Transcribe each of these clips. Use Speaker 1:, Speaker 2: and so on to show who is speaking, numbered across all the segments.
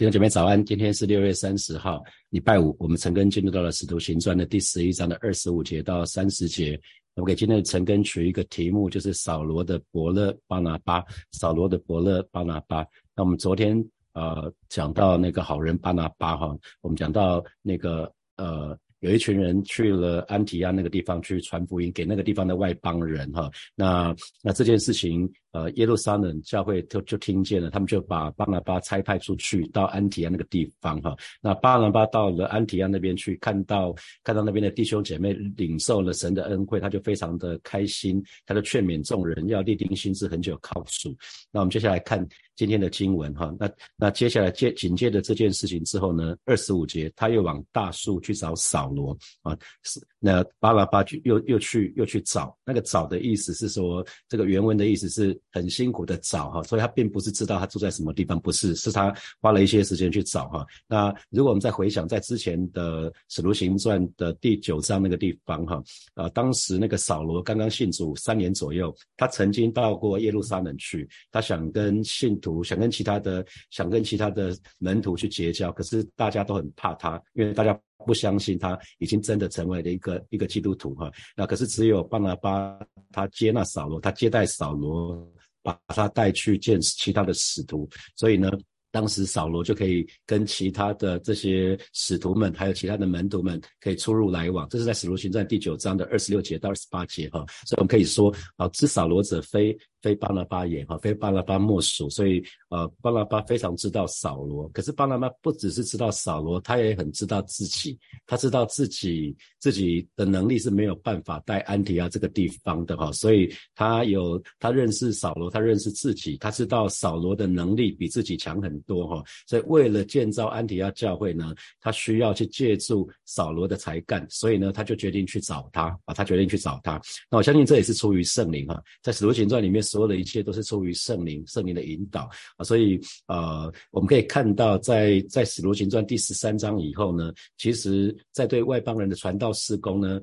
Speaker 1: 弟兄姐妹早安，今天是六月三十号，礼拜五，我们陈根进入到了使徒行传的第十一章的二十五节到三十节。我给今天的陈根取一个题目，就是扫罗的伯乐巴拿巴。扫罗的伯乐巴拿巴。那我们昨天呃讲到那个好人巴拿巴哈，我们讲到那个呃。有一群人去了安提亚那个地方去传福音给那个地方的外邦人哈，那那这件事情呃耶路撒冷教会就就听见了，他们就把巴拿巴差派出去到安提亚那个地方哈，那巴拿巴到了安提亚那边去看到看到那边的弟兄姐妹领受了神的恩惠，他就非常的开心，他就劝勉众人要立定心志，很久靠主。那我们接下来看。今天的经文哈，那那接下来接紧接着这件事情之后呢，二十五节他又往大树去找扫罗啊，是那巴拉巴就又又去又去找那个找的意思是说，这个原文的意思是很辛苦的找哈，所以他并不是知道他住在什么地方，不是，是他花了一些时间去找哈。那如果我们再回想在之前的使徒行传的第九章那个地方哈，啊，当时那个扫罗刚刚信主三年左右，他曾经到过耶路撒冷去，他想跟信徒。想跟其他的想跟其他的门徒去结交，可是大家都很怕他，因为大家不相信他已经真的成为了一个一个基督徒哈。那可是只有巴拿巴他接纳扫罗，他接待扫罗，把他带去见其他的使徒，所以呢。当时扫罗就可以跟其他的这些使徒们，还有其他的门徒们可以出入来往。这是在使徒行传第九章的二十六节到二十八节哈，所以我们可以说啊，知扫罗者非非巴拿巴也哈，非巴拿巴莫属。所以呃，巴拿巴非常知道扫罗，可是巴拿巴不只是知道扫罗，他也很知道自己，他知道自己自己的能力是没有办法带安提亚这个地方的哈，所以他有他认识扫罗，他认识自己，他知道扫罗的能力比自己强很。多哈，所以为了建造安提亚教会呢，他需要去借助扫罗的才干，所以呢，他就决定去找他啊，他决定去找他。那我相信这也是出于圣灵哈，在使徒行传里面，所有的一切都是出于圣灵，圣灵的引导啊。所以呃，我们可以看到，在在使徒行传第十三章以后呢，其实在对外邦人的传道施工呢。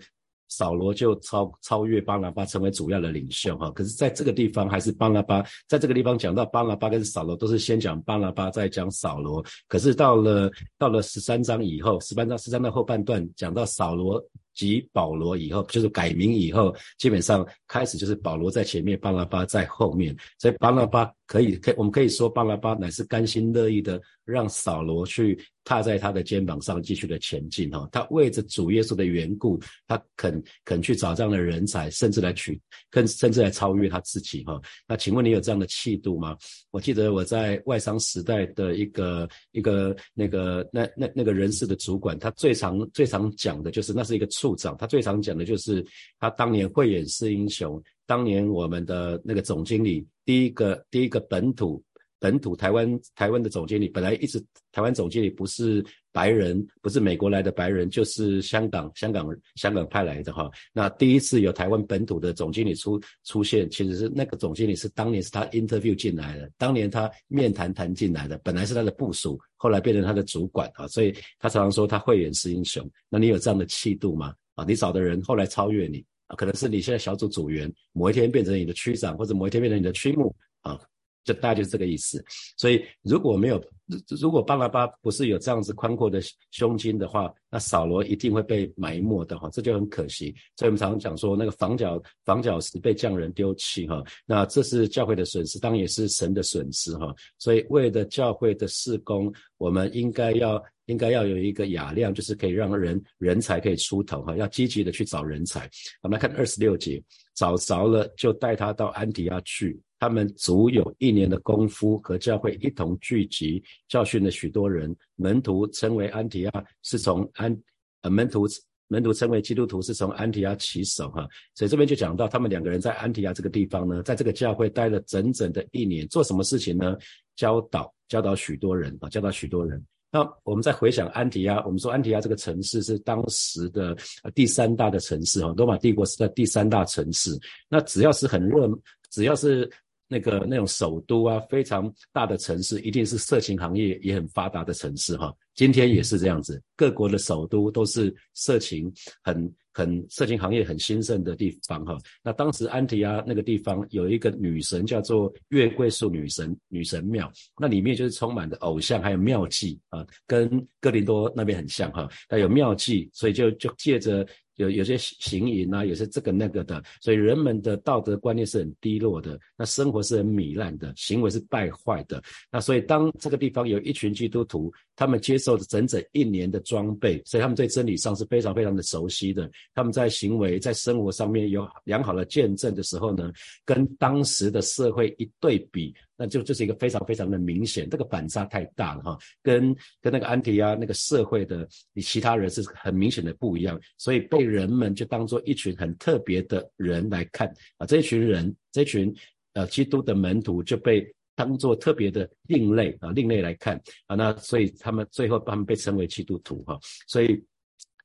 Speaker 1: 扫罗就超超越巴拿巴成为主要的领袖哈，可是在这个地方还是巴拿巴，在这个地方讲到巴拿巴跟扫罗都是先讲巴拿巴再讲扫罗，可是到了到了十三章以后，十三章十三章后半段讲到扫罗。及保罗以后，就是改名以后，基本上开始就是保罗在前面，巴拿巴在后面。所以巴拿巴可以，可我们可以说，巴拉巴乃是甘心乐意的让扫罗去踏在他的肩膀上继续的前进哈。他为着主耶稣的缘故，他肯肯去找这样的人才，甚至来取，更甚至来超越他自己哈。那请问你有这样的气度吗？我记得我在外商时代的一个一个那个那那那个人事的主管，他最常最常讲的就是那是一个。处长，他最常讲的就是他当年慧眼识英雄，当年我们的那个总经理，第一个第一个本土本土台湾台湾的总经理，本来一直台湾总经理不是白人，不是美国来的白人，就是香港香港香港派来的哈。那第一次有台湾本土的总经理出出现，其实是那个总经理是当年是他 interview 进来的，当年他面谈谈进来的，本来是他的部属。后来变成他的主管啊，所以他常常说他慧眼识英雄。那你有这样的气度吗？啊，你找的人后来超越你可能是你现在小组组员，某一天变成你的区长，或者某一天变成你的区牧啊。就大概就是这个意思，所以如果没有，如果巴拿巴不是有这样子宽阔的胸襟的话，那扫罗一定会被埋没的哈，这就很可惜。所以我们常常讲说，那个房角房角石被匠人丢弃哈，那这是教会的损失，当然也是神的损失哈。所以为了教会的事工，我们应该要应该要有一个雅量，就是可以让人人才可以出头哈，要积极的去找人才。我们来看二十六节，找着了就带他到安提亚去。他们足有一年的功夫，和教会一同聚集，教训了许多人。门徒称为安提亚，是从安呃门徒门徒称为基督徒，是从安提亚起手哈。所以这边就讲到，他们两个人在安提亚这个地方呢，在这个教会待了整整的一年，做什么事情呢？教导教导许多人啊，教导许多人。那我们再回想安提亚，我们说安提亚这个城市是当时的第三大的城市哈，罗马帝国是在第三大城市。那只要是很热，只要是那个那种首都啊，非常大的城市，一定是色情行业也很发达的城市哈。今天也是这样子，各国的首都都是色情很很色情行业很兴盛的地方哈。那当时安提阿那个地方有一个女神叫做月桂树女神女神庙，那里面就是充满的偶像还有妙计啊，跟哥林多那边很像哈。那有妙计，所以就就借着。有有些行淫啊，有些这个那个的，所以人们的道德观念是很低落的，那生活是很糜烂的，行为是败坏的。那所以当这个地方有一群基督徒，他们接受了整整一年的装备，所以他们对真理上是非常非常的熟悉的。他们在行为在生活上面有良好的见证的时候呢，跟当时的社会一对比。那就这是一个非常非常的明显，这个反差太大了哈，跟跟那个安提亚那个社会的你其他人是很明显的不一样，所以被人们就当做一群很特别的人来看啊，这一群人，这群呃基督的门徒就被当做特别的另类啊，另类来看啊，那所以他们最后他们被称为基督徒哈，所以。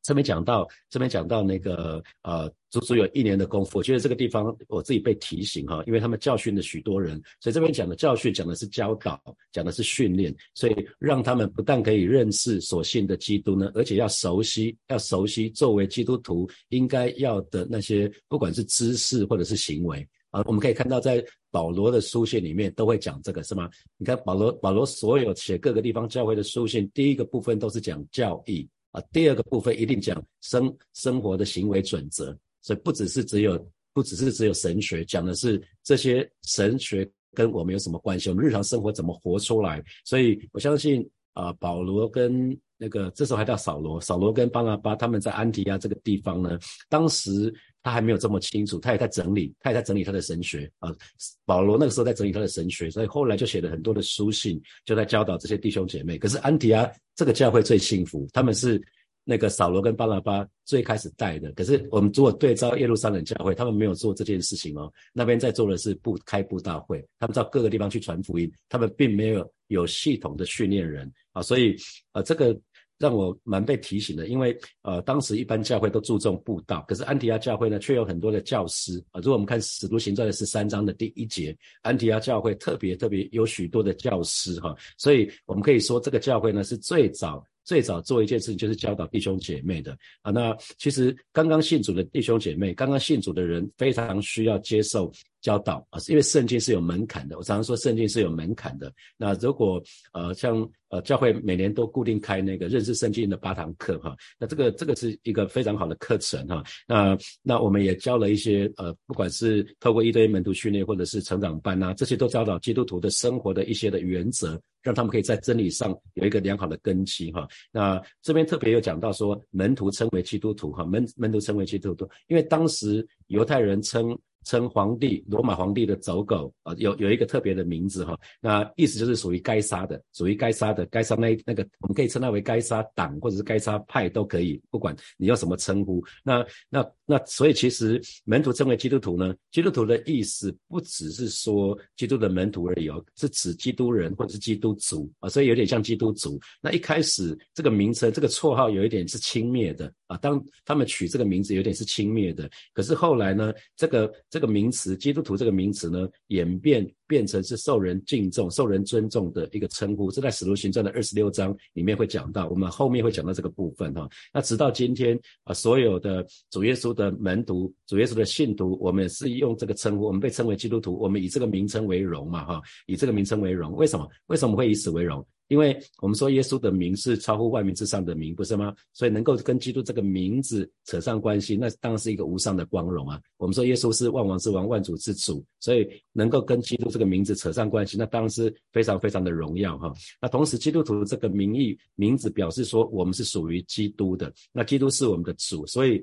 Speaker 1: 这边讲到，这边讲到那个呃，足足有一年的功夫。我觉得这个地方我自己被提醒哈，因为他们教训了许多人，所以这边讲的教训讲的是教导，讲的是训练，所以让他们不但可以认识所信的基督呢，而且要熟悉，要熟悉作为基督徒应该要的那些，不管是知识或者是行为啊。我们可以看到，在保罗的书信里面都会讲这个，是吗？你看保罗，保罗所有写各个地方教会的书信，第一个部分都是讲教义。啊，第二个部分一定讲生生活的行为准则，所以不只是只有不只是只有神学，讲的是这些神学跟我们有什么关系，我们日常生活怎么活出来。所以我相信啊，保罗跟那个这时候还叫扫罗，扫罗跟巴拿巴他们在安提亚这个地方呢，当时。他还没有这么清楚，他也在整理，他也在整理他的神学啊。保罗那个时候在整理他的神学，所以后来就写了很多的书信，就在教导这些弟兄姐妹。可是安提阿这个教会最幸福，他们是那个扫罗跟巴拿巴最开始带的。可是我们如果对照耶路撒冷教会，他们没有做这件事情哦。那边在做的是布开布大会，他们到各个地方去传福音，他们并没有有系统的训练人啊。所以呃这个。让我蛮被提醒的，因为呃，当时一般教会都注重布道，可是安提亚教会呢，却有很多的教师啊。如果我们看《使徒行传》的十三章的第一节，安提亚教会特别特别有许多的教师哈，所以我们可以说这个教会呢是最早最早做一件事情，就是教导弟兄姐妹的啊。那其实刚刚信主的弟兄姐妹，刚刚信主的人，非常需要接受。教导啊，因为圣经是有门槛的。我常常说圣经是有门槛的。那如果呃像呃教会每年都固定开那个认识圣经的八堂课哈，那这个这个是一个非常好的课程哈。那那我们也教了一些呃，不管是透过一堆门徒训练或者是成长班呐，这些都教导基督徒的生活的一些的原则，让他们可以在真理上有一个良好的根基哈。那这边特别有讲到说门徒称为基督徒哈，门门徒称为基督徒，因为当时犹太人称。称皇帝罗马皇帝的走狗啊，有有一个特别的名字哈，那意思就是属于该杀的，属于该杀的，该杀那那个，我们可以称它为该杀党或者是该杀派都可以，不管你要什么称呼。那那那，所以其实门徒称为基督徒呢，基督徒的意思不只是说基督的门徒而已哦，是指基督人或者是基督族啊，所以有点像基督族。那一开始这个名称这个绰号有一点是轻蔑的啊，当他们取这个名字有点是轻蔑的，可是后来呢，这个。这个名词“基督徒”这个名词呢，演变变成是受人敬重、受人尊重的一个称呼。这在《使徒行传》的二十六章里面会讲到，我们后面会讲到这个部分哈。那直到今天啊，所有的主耶稣的门徒、主耶稣的信徒，我们是用这个称呼，我们被称为基督徒，我们以这个名称为荣嘛哈，以这个名称为荣。为什么？为什么会以此为荣？因为我们说耶稣的名是超乎万名之上的名，不是吗？所以能够跟基督这个名字扯上关系，那当然是一个无上的光荣啊。我们说耶稣是万王之王、万主之主，所以能够跟基督这个名字扯上关系，那当然是非常非常的荣耀哈。那同时，基督徒这个名义名字表示说，我们是属于基督的，那基督是我们的主，所以。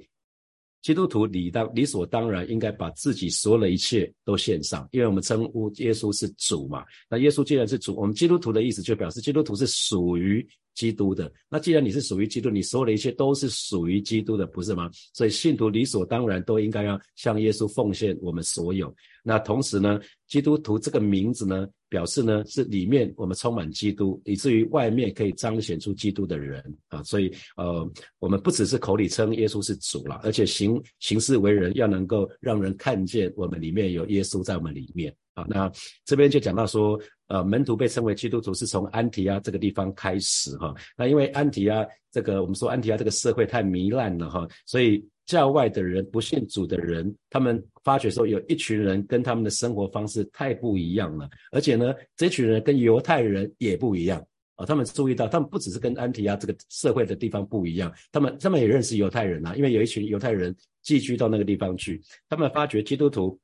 Speaker 1: 基督徒理当理所当然应该把自己所有的一切都献上，因为我们称呼耶稣是主嘛。那耶稣既然是主，我们基督徒的意思就表示基督徒是属于基督的。那既然你是属于基督，你所有的一切都是属于基督的，不是吗？所以信徒理所当然都应该要向耶稣奉献我们所有。那同时呢，基督徒这个名字呢？表示呢是里面我们充满基督，以至于外面可以彰显出基督的人啊，所以呃我们不只是口里称耶稣是主了，而且行行事为人要能够让人看见我们里面有耶稣在我们里面啊。那这边就讲到说，呃门徒被称为基督徒是从安提阿这个地方开始哈。那因为安提阿这个我们说安提阿这个社会太糜烂了哈，所以。教外的人、不信主的人，他们发觉说有一群人跟他们的生活方式太不一样了，而且呢，这群人跟犹太人也不一样啊。他们注意到，他们不只是跟安提亚这个社会的地方不一样，他们他们也认识犹太人啊，因为有一群犹太人寄居到那个地方去，他们发觉基督徒。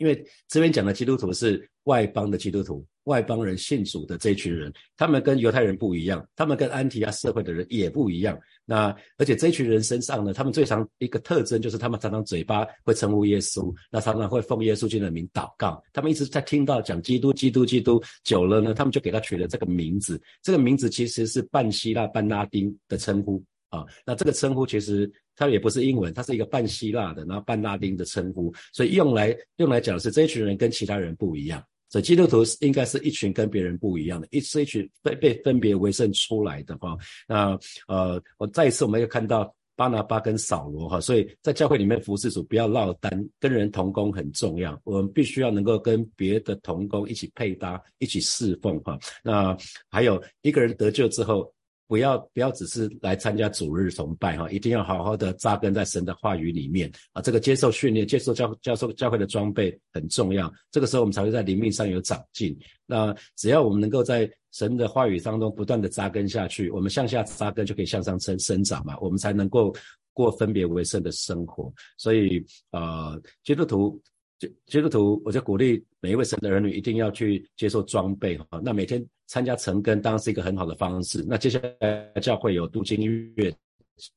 Speaker 1: 因为这边讲的基督徒是外邦的基督徒，外邦人信主的这一群人，他们跟犹太人不一样，他们跟安提亚社会的人也不一样。那而且这群人身上呢，他们最常一个特征就是他们常常嘴巴会称呼耶稣，那常常会奉耶稣基督的名祷告。他们一直在听到讲基督、基督、基督，久了呢，他们就给他取了这个名字。这个名字其实是半希腊、半拉丁的称呼啊。那这个称呼其实。它也不是英文，它是一个半希腊的，然后半拉丁的称呼，所以用来用来讲的是这一群人跟其他人不一样。所以基督徒应该是一群跟别人不一样的，一是一群被被分别为圣出来的哈。那呃，我再一次我们又看到巴拿巴跟扫罗哈，所以在教会里面服侍主不要落单，跟人同工很重要。我们必须要能够跟别的同工一起配搭，一起侍奉哈。那还有一个人得救之后。不要不要只是来参加主日崇拜哈，一定要好好的扎根在神的话语里面啊。这个接受训练、接受教教授教会的装备很重要。这个时候我们才会在灵命上有长进。那只要我们能够在神的话语当中不断的扎根下去，我们向下扎根就可以向上生生长嘛，我们才能够过分别为圣的生活。所以呃，基督徒。基基督徒，我就鼓励每一位神的儿女一定要去接受装备哈。那每天参加晨更当然是一个很好的方式。那接下来教会有读经音乐，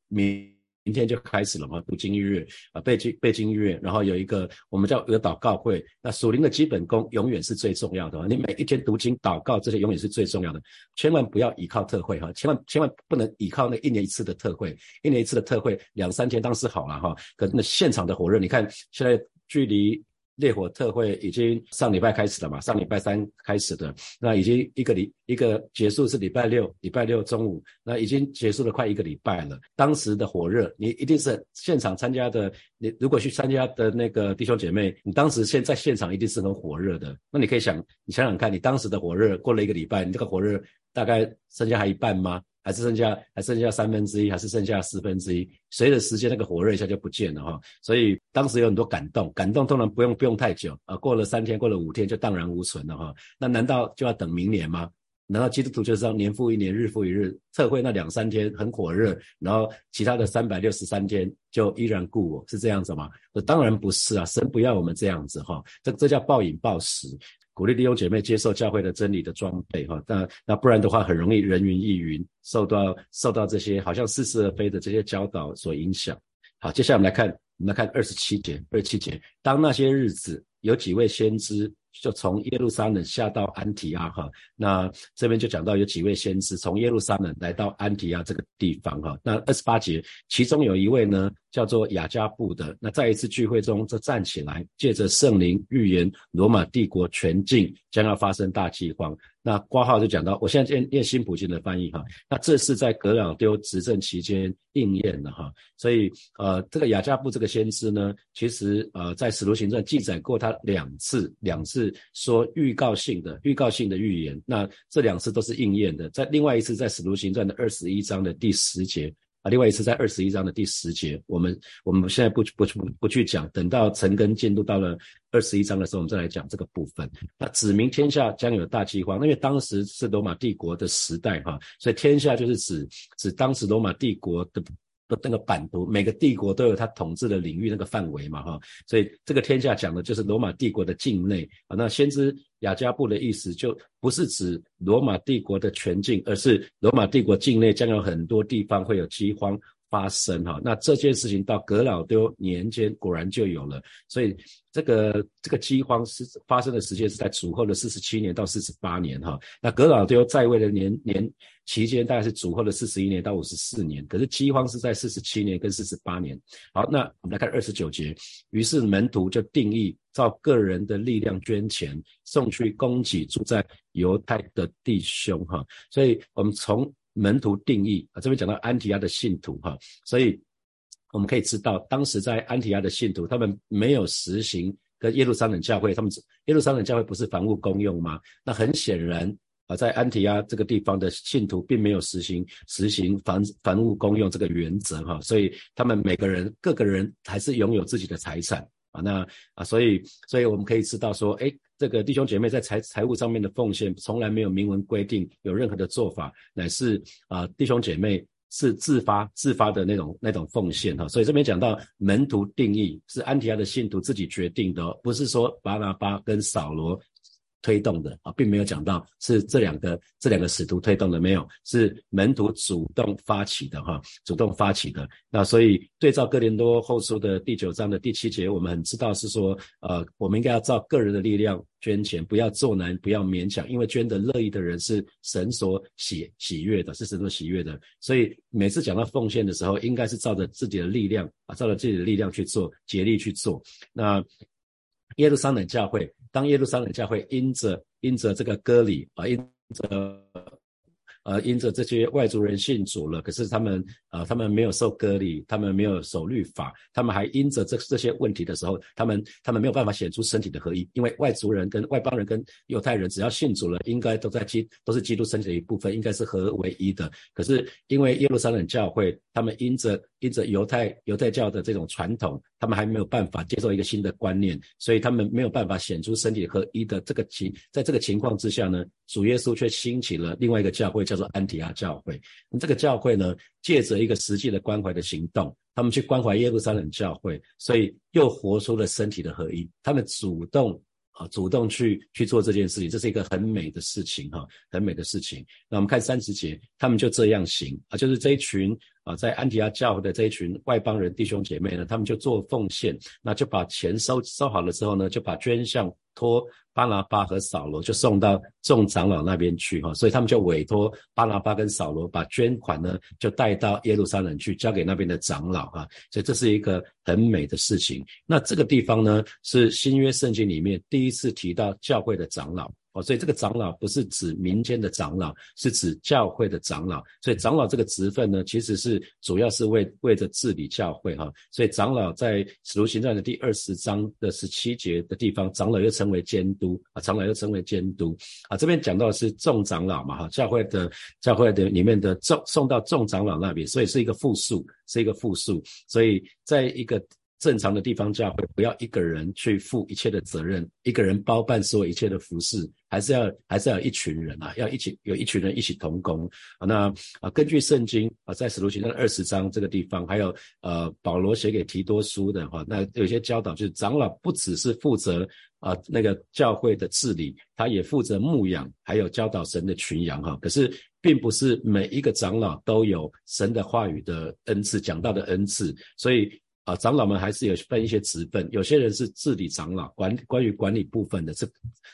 Speaker 1: 明明天就开始了嘛，读经音乐啊，背经背经音乐，然后有一个我们叫有祷告会。那属灵的基本功永远是最重要的。你每一天读经、祷告这些永远是最重要的，千万不要依靠特会哈，千万千万不能依靠那一年一次的特会，一年一次的特会两三天当时好了哈，可那现场的火热，你看现在距离。烈火特会已经上礼拜开始了嘛？上礼拜三开始的，那已经一个礼一个结束是礼拜六，礼拜六中午，那已经结束了快一个礼拜了。当时的火热，你一定是现场参加的。你如果去参加的那个弟兄姐妹，你当时现在现场一定是很火热的。那你可以想，你想想看，你当时的火热过了一个礼拜，你这个火热大概剩下还一半吗？还是剩下还剩下三分之一，还是剩下四分之一？随着时间那个火热一下就不见了哈。所以当时有很多感动，感动当然不用不用太久啊，过了三天，过了五天就荡然无存了哈。那难道就要等明年吗？难道基督徒就是要年复一年，日复一日？特会那两三天很火热，然后其他的三百六十三天就依然故我，是这样子吗？当然不是啊，神不要我们这样子哈。这这叫暴饮暴食。鼓励弟兄姐妹接受教会的真理的装备，哈，那那不然的话，很容易人云亦云，受到受到这些好像似是而非的这些教导所影响。好，接下来我们来看，我们来看二十七节，二十七节，当那些日子，有几位先知。就从耶路撒冷下到安提亚哈，那这边就讲到有几位先知从耶路撒冷来到安提亚这个地方哈。那二十八节，其中有一位呢叫做雅加布的，那在一次聚会中就站起来，借着圣灵预言罗马帝国全境将要发生大饥荒。那挂号就讲到，我现在念念新普京的翻译哈。那这是在格朗丢执政期间应验的哈。所以呃，这个雅加布这个先知呢，其实呃在使徒行传记载过他两次，两次说预告性的预告性的预言。那这两次都是应验的。在另外一次在使徒行传的二十一章的第十节。啊，另外一次在二十一章的第十节，我们我们现在不不去不去讲，等到陈根进度到了二十一章的时候，我们再来讲这个部分。那指明天下将有大饥荒，因为当时是罗马帝国的时代哈，所以天下就是指指当时罗马帝国的。那个版图，每个帝国都有它统治的领域那个范围嘛，哈，所以这个天下讲的就是罗马帝国的境内啊。那先知雅加布的意思就不是指罗马帝国的全境，而是罗马帝国境内将有很多地方会有饥荒。发生哈，那这件事情到格老丢年间果然就有了，所以这个这个饥荒是发生的时间是在主后的四十七年到四十八年哈。那格老丢在位的年年期间大概是主后的四十一年到五十四年，可是饥荒是在四十七年跟四十八年。好，那我们来看二十九节，于是门徒就定义照个人的力量捐钱送去供给住在犹太的弟兄哈，所以我们从。门徒定义啊，这边讲到安提亚的信徒哈，所以我们可以知道，当时在安提亚的信徒，他们没有实行跟耶路撒冷教会，他们耶路撒冷教会不是房屋公用吗？那很显然。啊，在安提亚这个地方的信徒并没有实行实行房房屋公用这个原则哈，所以他们每个人各个人还是拥有自己的财产啊，那啊，所以所以我们可以知道说，哎，这个弟兄姐妹在财财务上面的奉献从来没有明文规定有任何的做法，乃是啊弟兄姐妹。是自发自发的那种那种奉献哈，所以这边讲到门徒定义是安提亚的信徒自己决定的，哦不是说巴拿巴跟扫罗。推动的啊，并没有讲到是这两个这两个使徒推动的，没有是门徒主动发起的哈，主动发起的。那所以对照哥林多后书的第九章的第七节，我们很知道是说，呃，我们应该要照个人的力量捐钱，不要做难，不要勉强，因为捐的乐意的人是神所喜喜悦的，是神所喜悦的。所以每次讲到奉献的时候，应该是照着自己的力量啊，照着自己的力量去做，竭力去做。那耶路撒冷教会。当耶路撒冷教会因着因着这个割礼啊，因着。呃，因着这些外族人信主了，可是他们呃，他们没有受割礼，他们没有守律法，他们还因着这这些问题的时候，他们他们没有办法显出身体的合一，因为外族人跟外邦人跟犹太人只要信主了，应该都在基都是基督身体的一部分，应该是合为一的。可是因为耶路撒冷教会，他们因着因着犹太犹太教的这种传统，他们还没有办法接受一个新的观念，所以他们没有办法显出身体合一的这个情，在这个情况之下呢，主耶稣却兴起了另外一个教会。叫做安提阿教会，那这个教会呢，借着一个实际的关怀的行动，他们去关怀耶路撒冷教会，所以又活出了身体的合一。他们主动啊，主动去去做这件事情，这是一个很美的事情哈，很美的事情。那我们看三十节，他们就这样行啊，就是这一群啊，在安提阿教会的这一群外邦人弟兄姐妹呢，他们就做奉献，那就把钱收收好了之后呢，就把捐项托。巴拿巴和扫罗就送到众长老那边去哈，所以他们就委托巴拿巴跟扫罗把捐款呢就带到耶路撒冷去交给那边的长老哈，所以这是一个很美的事情。那这个地方呢是新约圣经里面第一次提到教会的长老。哦，所以这个长老不是指民间的长老，是指教会的长老。所以长老这个职分呢，其实是主要是为为着治理教会哈。所以长老在使徒行传的第二十章的十七节的地方，长老又称为监督啊，长老又称为监督啊。这边讲到的是众长老嘛哈，教会的教会的里面的众送到众长老那边，所以是一个复数，是一个复数。所以在一个正常的地方教会，不要一个人去负一切的责任，一个人包办所有一切的服饰，还是要还是要一群人啊，要一起有一群人一起同工啊。那啊，根据圣经啊，在使徒行传二十章这个地方，还有呃保罗写给提多书的话，那有些教导就是长老不只是负责啊那个教会的治理，他也负责牧养，还有教导神的群羊哈。可是并不是每一个长老都有神的话语的恩赐，讲道的恩赐，所以。啊，长老们还是有分一些职分，有些人是治理长老，管关于管理部分的，是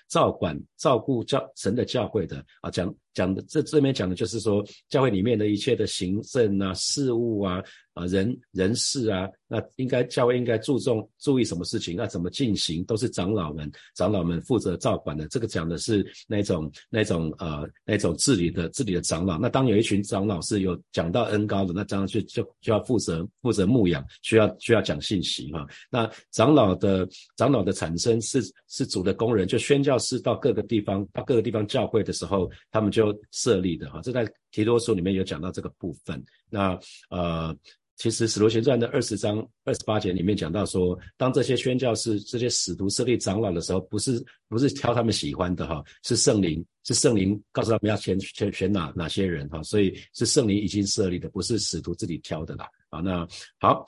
Speaker 1: 照管照顾教神的教会的啊，讲讲的这这边讲的就是说，教会里面的一切的行政啊、事务啊。啊，人人事啊，那应该教会应该注重注意什么事情？那怎么进行？都是长老们长老们负责照管的。这个讲的是那种那种呃那种治理的治理的长老。那当有一群长老是有讲到恩高的，那当然就就就要负责负责牧养，需要需要讲信息哈。那长老的长老的产生是是主的工人，就宣教师到各个地方到各个地方教会的时候，他们就就设立的哈。这在提多书里面有讲到这个部分。那呃。其实《使徒行传》的二十章二十八节里面讲到说，当这些宣教士、这些使徒设立长老的时候，不是不是挑他们喜欢的哈，是圣灵，是圣灵告诉他们要选选选哪哪些人哈，所以是圣灵已经设立的，不是使徒自己挑的啦。啊，那好，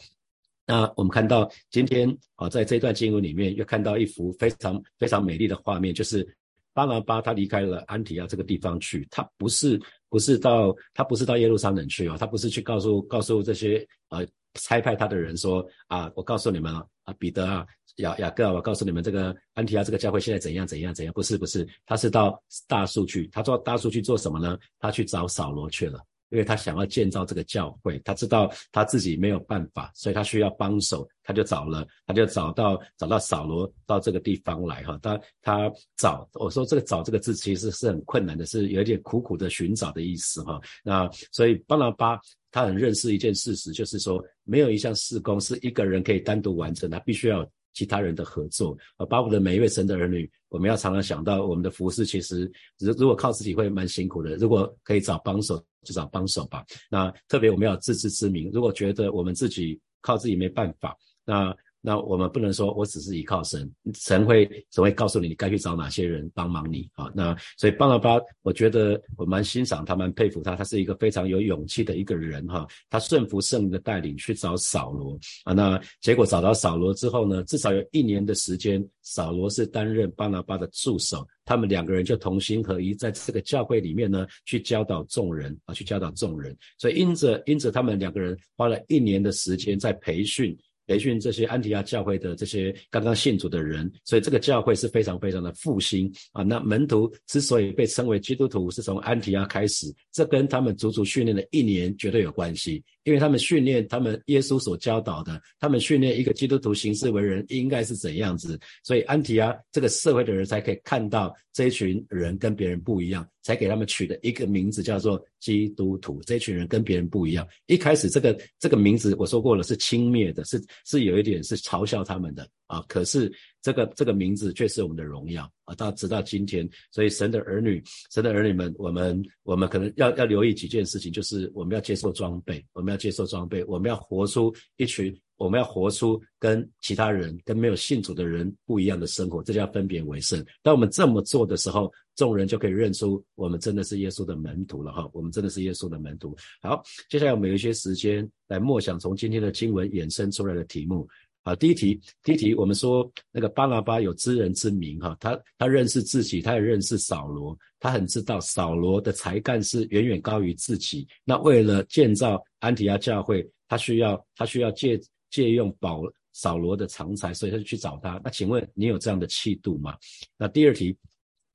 Speaker 1: 那我们看到今天啊，在这段经文里面又看到一幅非常非常美丽的画面，就是巴拿巴他离开了安提亚这个地方去，他不是。不是到他不是到耶路撒冷去哦，他不是去告诉告诉这些呃差派他的人说啊，我告诉你们啊，彼得啊雅雅各，我告诉你们这个安提亚这个教会现在怎样怎样怎样，不是不是，他是到大树去，他做大树去做什么呢？他去找扫罗去了。因为他想要建造这个教会，他知道他自己没有办法，所以他需要帮手，他就找了，他就找到找到扫罗到这个地方来哈。他他找我说这个找这个字其实是很困难的，是有点苦苦的寻找的意思哈。那所以巴拿巴他很认识一件事实，就是说没有一项事工是一个人可以单独完成，他必须要其他人的合作。啊，包括的每一位神的儿女，我们要常常想到我们的服饰，其实如如果靠自己会蛮辛苦的，如果可以找帮手就找帮手吧。那特别我们要自知之明，如果觉得我们自己靠自己没办法，那。那我们不能说我只是依靠神，神会神会告诉你你该去找哪些人帮忙你啊。那所以巴拿巴，我觉得我蛮欣赏他，蛮佩服他，他是一个非常有勇气的一个人哈。他顺服圣灵的带领去找扫罗啊。那结果找到扫罗之后呢，至少有一年的时间，扫罗是担任巴拿巴的助手，他们两个人就同心合一，在这个教会里面呢，去教导众人啊，去教导众人。所以因着因着他们两个人花了一年的时间在培训。培训这些安提亚教会的这些刚刚信主的人，所以这个教会是非常非常的复兴啊。那门徒之所以被称为基督徒，是从安提亚开始，这跟他们足足训练了一年绝对有关系。因为他们训练他们耶稣所教导的，他们训练一个基督徒行事为人应该是怎样子，所以安提阿这个社会的人才可以看到这一群人跟别人不一样，才给他们取的一个名字叫做基督徒。这群人跟别人不一样，一开始这个这个名字我说过了是轻蔑的，是是有一点是嘲笑他们的啊，可是。这个这个名字却是我们的荣耀啊！到直到今天，所以神的儿女，神的儿女们，我们我们可能要要留意几件事情，就是我们要接受装备，我们要接受装备，我们要活出一群，我们要活出跟其他人、跟没有信主的人不一样的生活，这叫分别为圣。当我们这么做的时候，众人就可以认出我们真的是耶稣的门徒了哈！我们真的是耶稣的门徒。好，接下来我们有一些时间来默想从今天的经文衍生出来的题目。好，第一题，第一题，我们说那个巴拿巴有知人之明，哈，他他认识自己，他也认识扫罗，他很知道扫罗的才干是远远高于自己。那为了建造安提亚教会，他需要他需要借借用保扫罗的长才，所以他就去找他。那请问你有这样的气度吗？那第二题，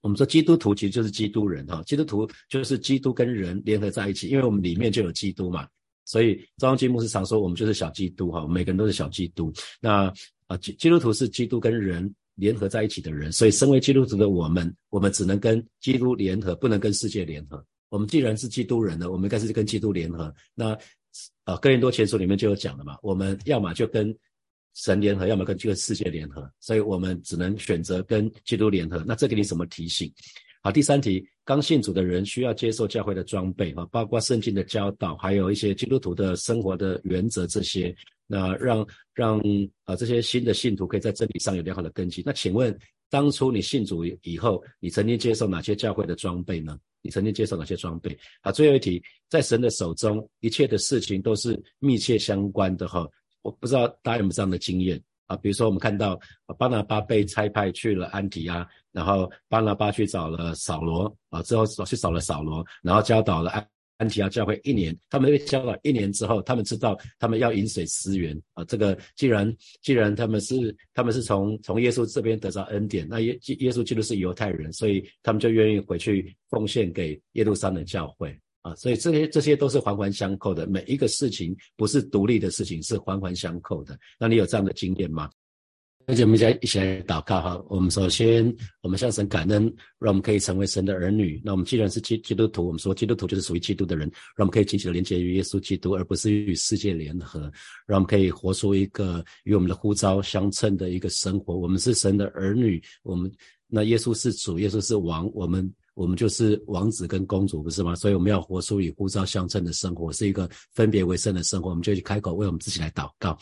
Speaker 1: 我们说基督徒其实就是基督人，哈，基督徒就是基督跟人联合在一起，因为我们里面就有基督嘛。所以，张望基牧师常说，我们就是小基督哈，每个人都是小基督。那啊，基基督徒是基督跟人联合在一起的人，所以身为基督徒的我们，我们只能跟基督联合，不能跟世界联合。我们既然是基督人呢，我们应该是跟基督联合。那啊，哥林多前书里面就有讲了嘛，我们要么就跟神联合，要么跟这个世界联合，所以我们只能选择跟基督联合。那这给你什么提醒？好，第三题，刚信主的人需要接受教会的装备啊，包括圣经的教导，还有一些基督徒的生活的原则这些，那让让啊这些新的信徒可以在真理上有良好的根基。那请问，当初你信主以后，你曾经接受哪些教会的装备呢？你曾经接受哪些装备？好，最后一题，在神的手中，一切的事情都是密切相关的哈。我不知道大家有没有这样的经验。啊，比如说我们看到巴拿巴被差派去了安提阿，然后巴拿巴去找了扫罗啊，之后去找了扫罗，然后教导了安安提阿教会一年。他们被教导一年之后，他们知道他们要饮水思源啊。这个既然既然他们是他们是从从耶稣这边得到恩典，那耶耶稣基督是犹太人，所以他们就愿意回去奉献给耶路撒冷教会。啊，所以这些这些都是环环相扣的，每一个事情不是独立的事情，是环环相扣的。那你有这样的经验吗？那我们一起来祷告哈。我们首先，我们向神感恩，让我们可以成为神的儿女。那我们既然是基基督徒，我们说基督徒就是属于基督的人，让我们可以紧紧的连接于耶稣基督，而不是与世界联合。让我们可以活出一个与我们的呼召相称的一个生活。我们是神的儿女，我们那耶稣是主，耶稣是王，我们。我们就是王子跟公主，不是吗？所以我们要活出与呼召相称的生活，是一个分别为圣的生活。我们就去开口为我们自己来祷告，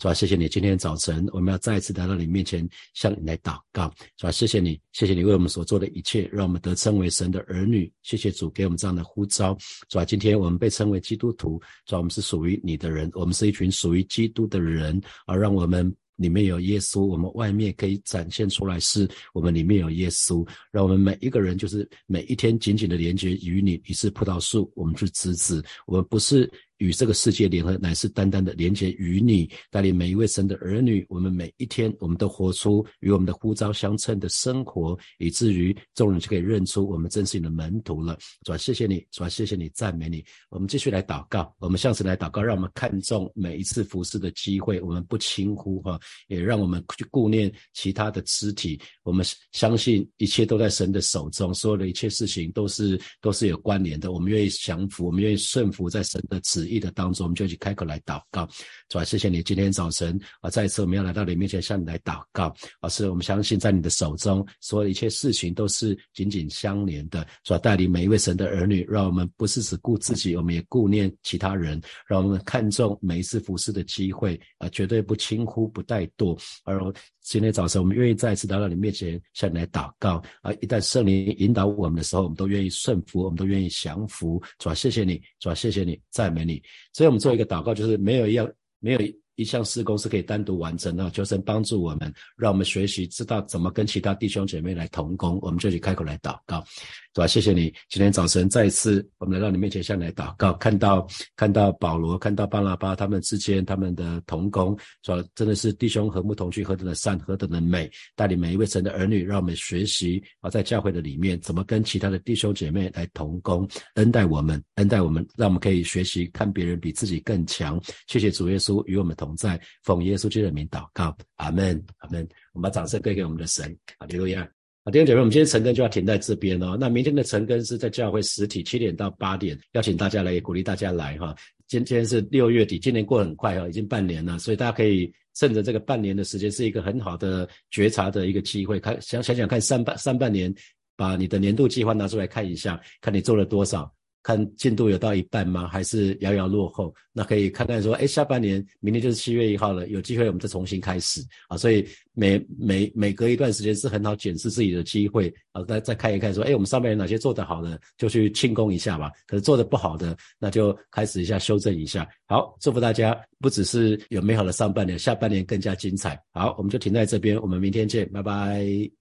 Speaker 1: 是吧？谢谢你，今天早晨我们要再一次来到你面前向你来祷告，是吧？谢谢你，谢谢你为我们所做的一切，让我们得称为神的儿女。谢谢主给我们这样的呼召，是吧？今天我们被称为基督徒，是吧？我们是属于你的人，我们是一群属于基督的人，而让我们。里面有耶稣，我们外面可以展现出来，是我们里面有耶稣，让我们每一个人就是每一天紧紧的连接与你。你是葡萄树，我们是枝子，我们不是。与这个世界联合，乃是单单的连接与你，带领每一位神的儿女。我们每一天，我们都活出与我们的呼召相称的生活，以至于众人就可以认出我们真是你的门徒了。主啊，谢谢你，主啊，谢谢你，赞美你。我们继续来祷告，我们向神来祷告，让我们看重每一次服侍的机会，我们不轻忽哈，也让我们去顾念其他的肢体。我们相信一切都在神的手中，所有的一切事情都是都是有关联的。我们愿意降服，我们愿意顺服在神的旨。意的当中，我们就一起开口来祷告。主啊，谢谢你今天早晨啊，再一次我们要来到你面前向你来祷告。老师，我们相信在你的手中，所有一切事情都是紧紧相连的。主啊，带领每一位神的儿女，让我们不是只顾自己，我们也顾念其他人，让我们看重每一次服侍的机会啊，绝对不轻忽不怠惰。而今天早晨，我们愿意再一次来到你面前向你来祷告啊！一旦圣灵引导我们的时候，我们都愿意顺服，我们都愿意降服。主啊，谢谢你，主啊，谢谢你，赞美你。所以，我们做一个祷告，就是没有一样，没有一项施工是可以单独完成的。求神帮助我们，让我们学习知道怎么跟其他弟兄姐妹来同工。我们就去开口来祷告。对吧？谢谢你，今天早晨再一次，我们来到你面前向你来祷告，看到看到保罗，看到巴拉巴他们之间他们的同工，说真的是弟兄和睦同居，何等的善，何等的美，带领每一位神的儿女，让我们学习啊，在教会的里面怎么跟其他的弟兄姐妹来同工，恩待我们，恩待我们，让我们可以学习看别人比自己更强。谢谢主耶稣与我们同在，奉耶稣基督的名祷告，阿门，阿门。我们把掌声归给我们的神，哈利路亚。啊，弟兄姐妹，我们今天晨更就要停在这边哦。那明天的晨更是在教会实体，七点到八点，邀请大家来，也鼓励大家来哈。今天是六月底，今年过很快哦，已经半年了，所以大家可以趁着这个半年的时间，是一个很好的觉察的一个机会，看想想想看上半上半年，把你的年度计划拿出来看一下，看你做了多少。看进度有到一半吗？还是遥遥落后？那可以看看说，哎，下半年明天就是七月一号了，有机会我们再重新开始啊！所以每每每隔一段时间是很好检视自己的机会啊，再再看一看说，哎，我们上半年哪些做得好的，就去庆功一下吧。可是做得不好的，那就开始一下修正一下。好，祝福大家，不只是有美好的上半年，下半年更加精彩。好，我们就停在这边，我们明天见，拜拜。